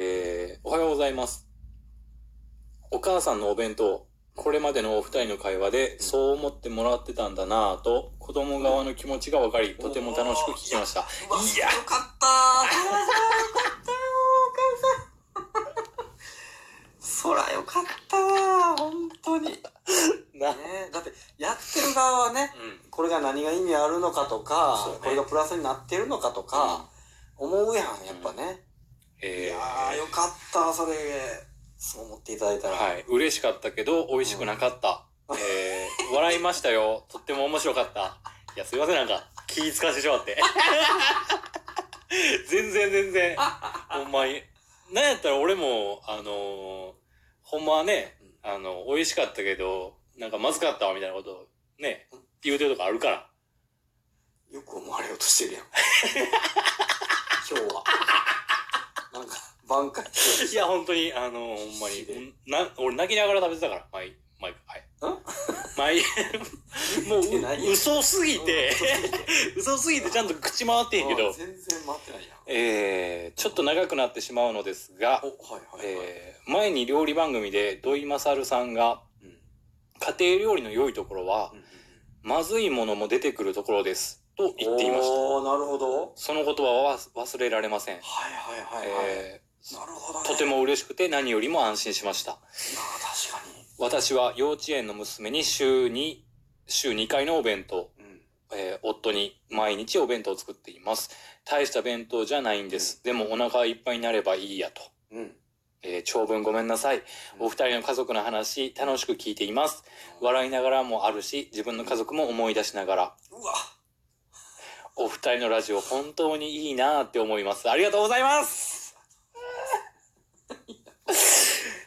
えー、おはようございます。お母さんのお弁当、これまでのお二人の会話で、そう思ってもらってたんだなぁと、子供側の気持ちが分かり、とても楽しく聞きました。いやよかったー。よかったよ、お母さん。そらよかったわ、本当に。ねな、だって、やってる側はね、うん。これが何が意味あるのかとか、ねこれがプラスになってるのかとか、思うやん、やっぱね。いえやー、よかった、それ、そう思っていただいたー、ら。はい。嬉しかったけど、美味しくなかった。えー、笑いましたよ。とっても面白かった。いや、すいません、なんか、気使わせてしまって。全然全然、ほんまに。なんやったら俺も、あのーほんまはね、あの、美味しかったけど、なんかまずかったわ、みたいなことをね、言うてるとこあるから。よく思われようとしてるやん。今日は。なんか、挽回していや、本当に、あのほんまにで、な、俺泣きながら食べてたから、毎、毎回。はい。毎、もう、嘘すぎて、うん嘘すぎてちゃんと口回ってんけどあ、全然待ってないやん。えー、ちょっと長くなってしまうのですがお、、はいはいはい。えー、前に料理番組で土井勝さんが、うん家庭料理の良いところは、まずいものも出てくるところです。と言っていました。なるほど。その言葉は忘れられません。はいはいはいはい。えなるほど、ー、ね。とても嬉しくて何よりも安心しました。確か私は幼稚園の娘に週に、週2回のお弁当、に。うん。えー夫に毎日お弁当を作っています。大した弁当じゃないんです。でもお腹いっぱいになればいいやと。うん。えー長文ごめんなさい。お二人の家族の話、楽しく聞いています。笑いながらもあるし、自分の家族も思い出しながら。お二人のラジオ本当にいいなって思います。ありがとうございます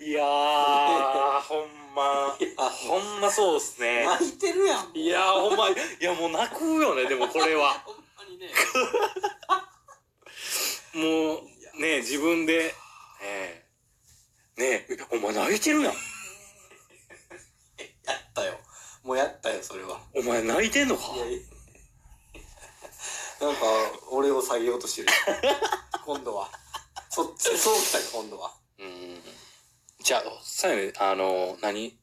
いやー、ほんま、いやほんまそうっすね。泣いてるやん。いやー、ほんま、いやもう泣くよね、でもこれは。ほんまにね。もう、ね自分で、ええねえ、お前泣いてるやん。やったよ。もうやったよ、それは。お前泣いてんのか？いやいや。なんか、俺を下げようとしてる。今度は。そっち、そうきたよ、今度は。うん。じゃあ、さやね、あの、何？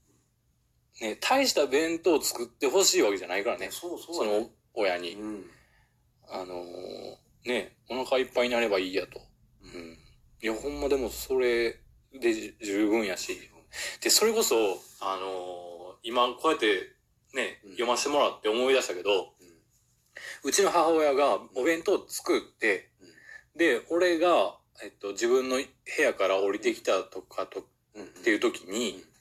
ね、大した弁当作ってほしいわけじゃないからね。そうそその、親に。うん。あのね、お腹いっぱいになればいいやと。うん。いや、ほんまでもそれでじ十分やし。で、それこそ、あの今こうやってね、うん読ませてもらって思い出したけど、うちの母親がお弁当作って、で、俺が、えっと、自分の部屋から降りてきたとかと、うん。っていう時に、うん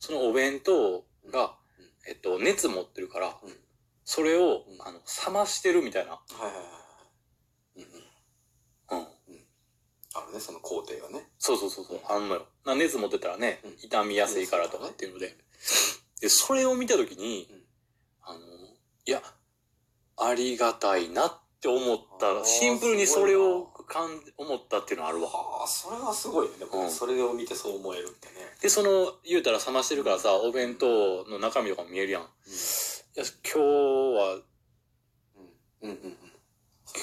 そのお弁当がうん、えっと、熱持ってるからうん、それをう、んあの、冷ましてるみたいな。はいはいはい。うんうん。うん。あるね、その工程がね。そうそうそうそう、あんのよ。な熱持ってたらねうん、傷みやすいからとかっていうので。で、それを見た時にうん、あの、いや、ありがたいなって思っあた。ーシンプルにそれを感じ、思ったっていうのはあるわ。はあ、それはすごいね。でも、うんそれを見てそう思えるってね。で、その、言うたら冷ましてるからさ、お弁当の中身とかも見えるやん。いや、今日は、うん。うんうんうん。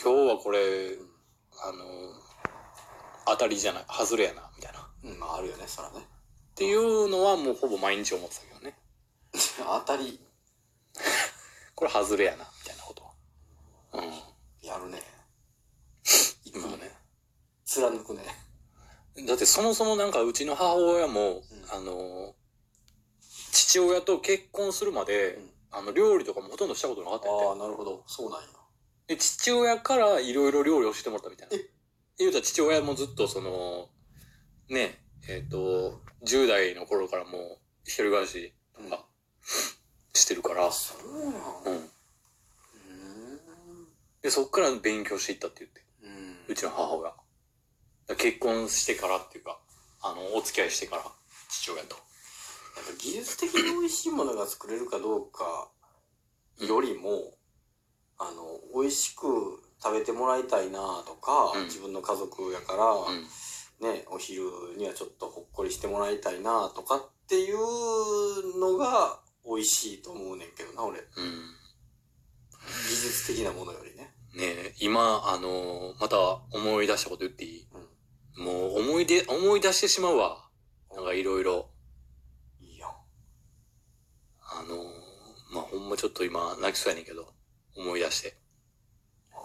今日はこれ、あの、当たりじゃない、外れやな、みたいな。っうん、まああるよね、そらね。ていうのはもうほぼ毎日思ってたけどね。当たり、これ外れやな、みたいな。うん。やるね。今はね。貫くね。だってそもそもなんかうちの母親も、うんあの、父親と結婚するまで、うんあの、料理とかもほとんどしたことなかったんやああ、なるほど。そうなんや。で、父親からいろいろ料理をしてもらったみたいなえ？言うたら父親もずっとその、ね、えっ、と、10代の頃からもう一人暮らしとかしてるから、そうなん。うん。そっから勉強していったって言って。うんうちの母親。結婚してからっていうか、あの、お付き合いしてから、父親と。やっぱ技術的に美味しいものが作れるかどうかよりも、あの、美味しく食べてもらいたいなとか、うん自分の家族やから、うん。ね、お昼にはちょっとほっこりしてもらいたいなとかっていうのが美味しいと思うねんけどな、俺。うん。技術的なものよりね。ねえ、今、あのまた思い出したこと言っていい？うんもう思い出、思い出してしまうわ。なんかいろいろ。いいやん。あのー、まあ、ほんまちょっと今泣きそうやねんけど、思い出して。あ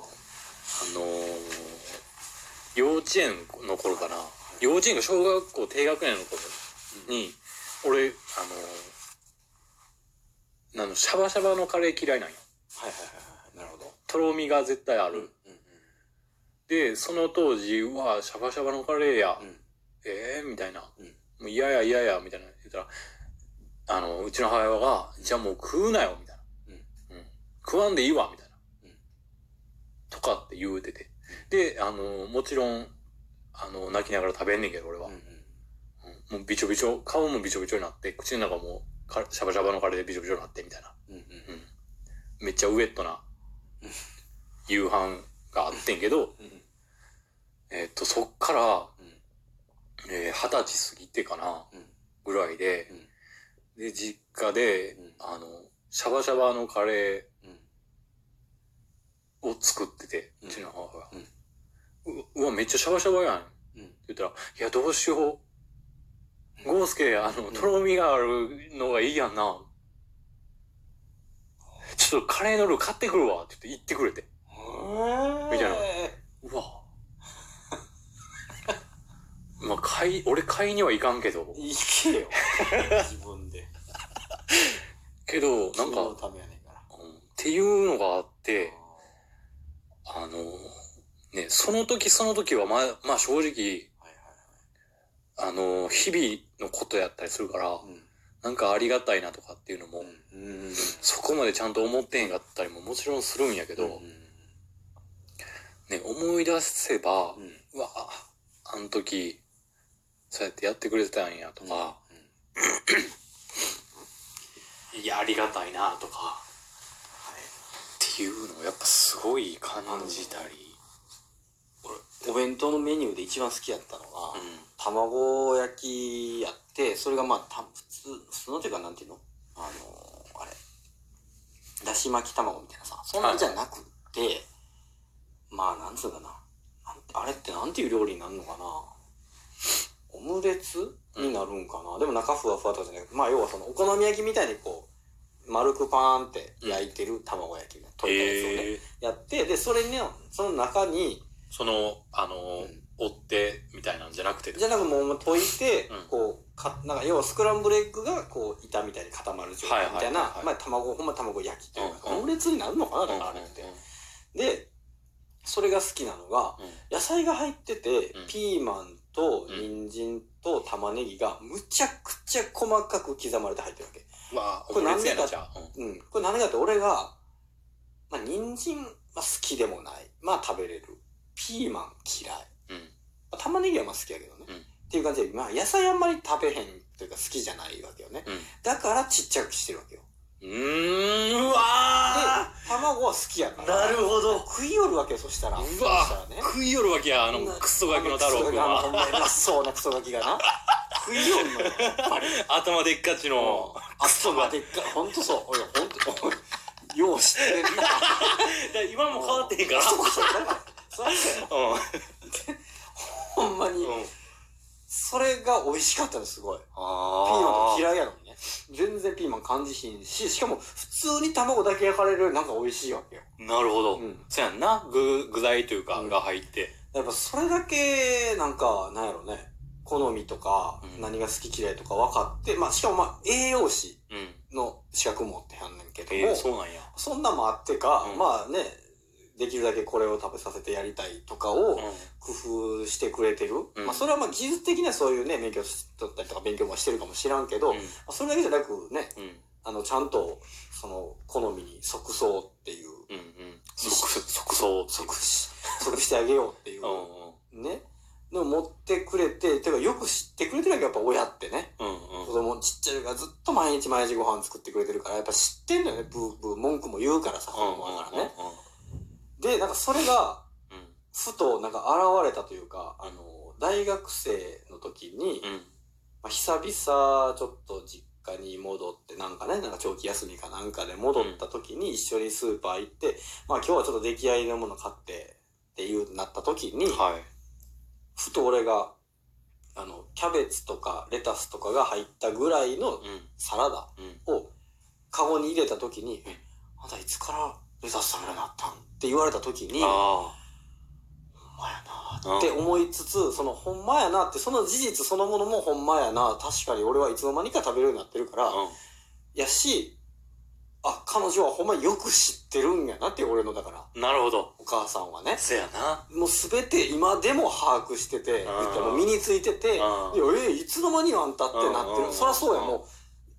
のー、幼稚園の頃かな。幼稚園が小学校低学年の頃に、俺、あのー、あの、シャバシャバのカレー嫌いなんよ。はいはいはい。とろみが絶対ある。うんうんで、その当時は、シャバシャバのカレーや、うん。ええー、みたいな。うんもう嫌や嫌や、みたいな言ったら、あの、うちの母親が、じゃあもう食うなよ、みたいな。うん。うん。食わんでいいわ、みたいな。うんとかって言うてて。で、あの、もちろん、あの、泣きながら食べんねんけど、俺は。うんうん。うんもうびちょびちょ、顔もびちょびちょになって、口の中もかシャバシャバのカレーでびちょびちょになって、みたいな。うんうん。うん。めっちゃウェットなうん夕飯があってんけど、えっと、そっから、二十歳過ぎてかな、ぐらいで、で、実家で、あの、シャバシャバのカレ。ーを作ってて、うちの母が。うわ、めっちゃシャバシャバやん。って。言ったら、いや、どうしよう。ゴースケ、あの、とろみがあるのがいいやんな。ちょっとカレーのルー買ってくるわ。って言ってくれて。みたいなうわ。まあ、買い、俺買いにはいかんけど。いけよ。自分で。けど、なんか、ためやねんから。うんっていうのがあって、あの、ね、その時その時はまあ、まあ正直、はいはいあの、日々のことやったりするから、はい。なんかありがたいなとかっていうのも。そこまでちゃんと思ってへんかったりももちろんするんやけど、うん。ね、思い出せば、うん。うわ、あの時、そうやってやってくれてたんやとか、いや、ありがたいなとか、っていうのをやっぱすごい感じたり、お弁当のメニューで一番好きやったのが、うん。卵焼きやって、それがまあ、た普通、普通のっていうかなんていうの？あのー、あれ、だし巻き卵みたいなさ、そんなんじゃなくて、まあ、なんつうかな。なんあれってなんていう料理になるのかな？オムレツになるんかな、でも中ふわふわとかじゃなくて、まあ要はそのお好み焼きみたいにこう、丸くパーンって焼いてる卵焼きが、溶いたやつをね、えー、やって、で、それに、その中に、その、あの、うん追ってみたいなんじゃなくて、じゃなくもう溶いて、うんこう、か、なんか要はスクランブルエッグがこう、板みたいに固まる状態みたいな、はいはいはいはいまあ卵、ほんま卵焼きっていうか、うんうんオムレツになるのかなうんだからあれって。で、それが好きなのが、うん野菜が入ってて、うんピーマンと人参と玉ねぎがむちゃくちゃ細かく刻まれて入ってるわけ。うわこれオムレツやな、なんでじゃあ。うんうん。これ何かって俺が、まあ人参は好きでもない。まあ食べれる。ピーマン嫌い。うん。まあ玉ねぎはまあ好きやけどね。うんっていう感じで、まあ野菜あんまり食べへんというか好きじゃないわけよね。うん。だからちっちゃくしてるわけよ。うーん、うでわ、卵は好きやから。なるほど食いよるわけよ、そしたら。うわね。食いよるわけや、あの、クソガキの太郎くんあのほんは。まそうなクソガキがな。食いよんのよ、やっぱり。頭でっかちの、クソがでっかい。ほんとそう。おい、ほんと、よう知ってるな。今も変わってへんから。そうそう。だから、ほんまに。うん。それが美味しかったの、すごい。ピーマンあと嫌いやのにね。全然ピーマン感じひんし、しかも普通に卵だけ焼かれるなんか美味しいわけよ。あ。なるほど。うんそうやんな。具、具材というか、うんが入って。やっぱそれだけ、なんか、なんやろね。好みとか、うん何が好き嫌いとか分かって、まあしかもまあ栄養士うん。の資格持ってはんねんけども、えー、そうなんや。そんなんもあってか、うんまあね、できるだけこれを食べさせてやりたいとかをうん。工夫してくれてる。うんまあそれはまあ技術的にはそういうね、免許取ったりとか勉強もしてるかもしらんけど、うんまあそれだけじゃなくね、うん。あの、ちゃんと、その、好みに即そうっていう、うん。うん。即、即走。即し、即してあげようっていうう、ん。ね、のを持ってくれて、てかよく知ってくれてるわけやっぱ親ってね。うん。うん。子供ちっちゃいからずっと毎日毎日ご飯作ってくれてるから、やっぱ知ってんのよね、ブーブー、文句も言うからさ、子うん。供だからね。うで、なんかそれが、ん。ふとなんか現れたというか、あの、大学生の時に、うん。まあ、久々ちょっと実家に戻って、なんかね、なんか長期休みかなんかで戻った時に一緒にスーパー行って、まあ今日はちょっと出来合いのもの買ってっていうなった時に、はい。ふと俺が、あの、キャベツとかレタスとかが入ったぐらいのうん。サラダうん。をカゴに入れた時に、え、あんたいつからレタス食べるようになったんって言われた時に、ほんあまやあ。なって思いつつ、そのほんまやなって、その事実そのものもほんまやな、確かに俺はいつの間にか食べるようになってるから、うん。やし、あ、彼女はほんまよく知ってるんやなって俺のだから、なるほど。お母さんはね。せやな。もうすべて今でも把握してて、もう身についてて、いや、うんえいつの間にあんたってなってる。うんそりゃそうや、も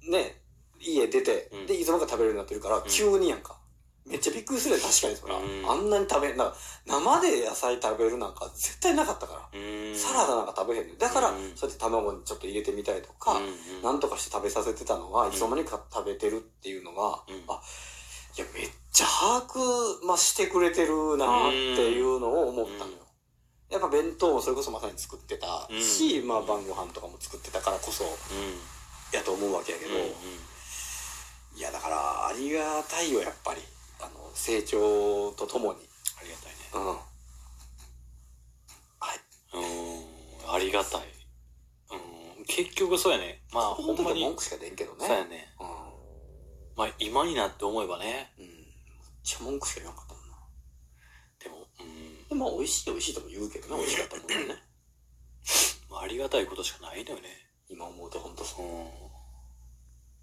う、ね、家出てうん、で、いつの間にか食べれるようになってるから、ん急にやんか。めっちゃびっくりするよ、確かにそら。うんあんなに食べ、なんか、生で野菜食べるなんか絶対なかったから。うん。サラダなんか食べへんねんだから、うんそうやって卵にちょっと入れてみたりとか、うんうんなんとかして食べさせてたのが、いつの間にか食べてるっていうのが、うんあ、いや、めっちゃ把握、まあ、してくれてるなっていうのを思ったのよ。やっぱ弁当もそれこそまさに作ってたし、うんまあ晩ご飯とかも作ってたからこそうん。やと思うわけやけど、うんうんいやだからありがたいよやっぱり成長とともにありがたいね。うんはいうん。ありがたい。うん。結局そうやね。まあ、ほほんまに文。句しか出んけどねそうやね。うんまあ、今になって思えばね。うんめっちゃ文句しか言わなかったもんなでも、うん。でまあ美味しい美味しいとも言うけどね美味しかったもんね まあ、ありがたいことしかないのよね。今思うとほんとそううん。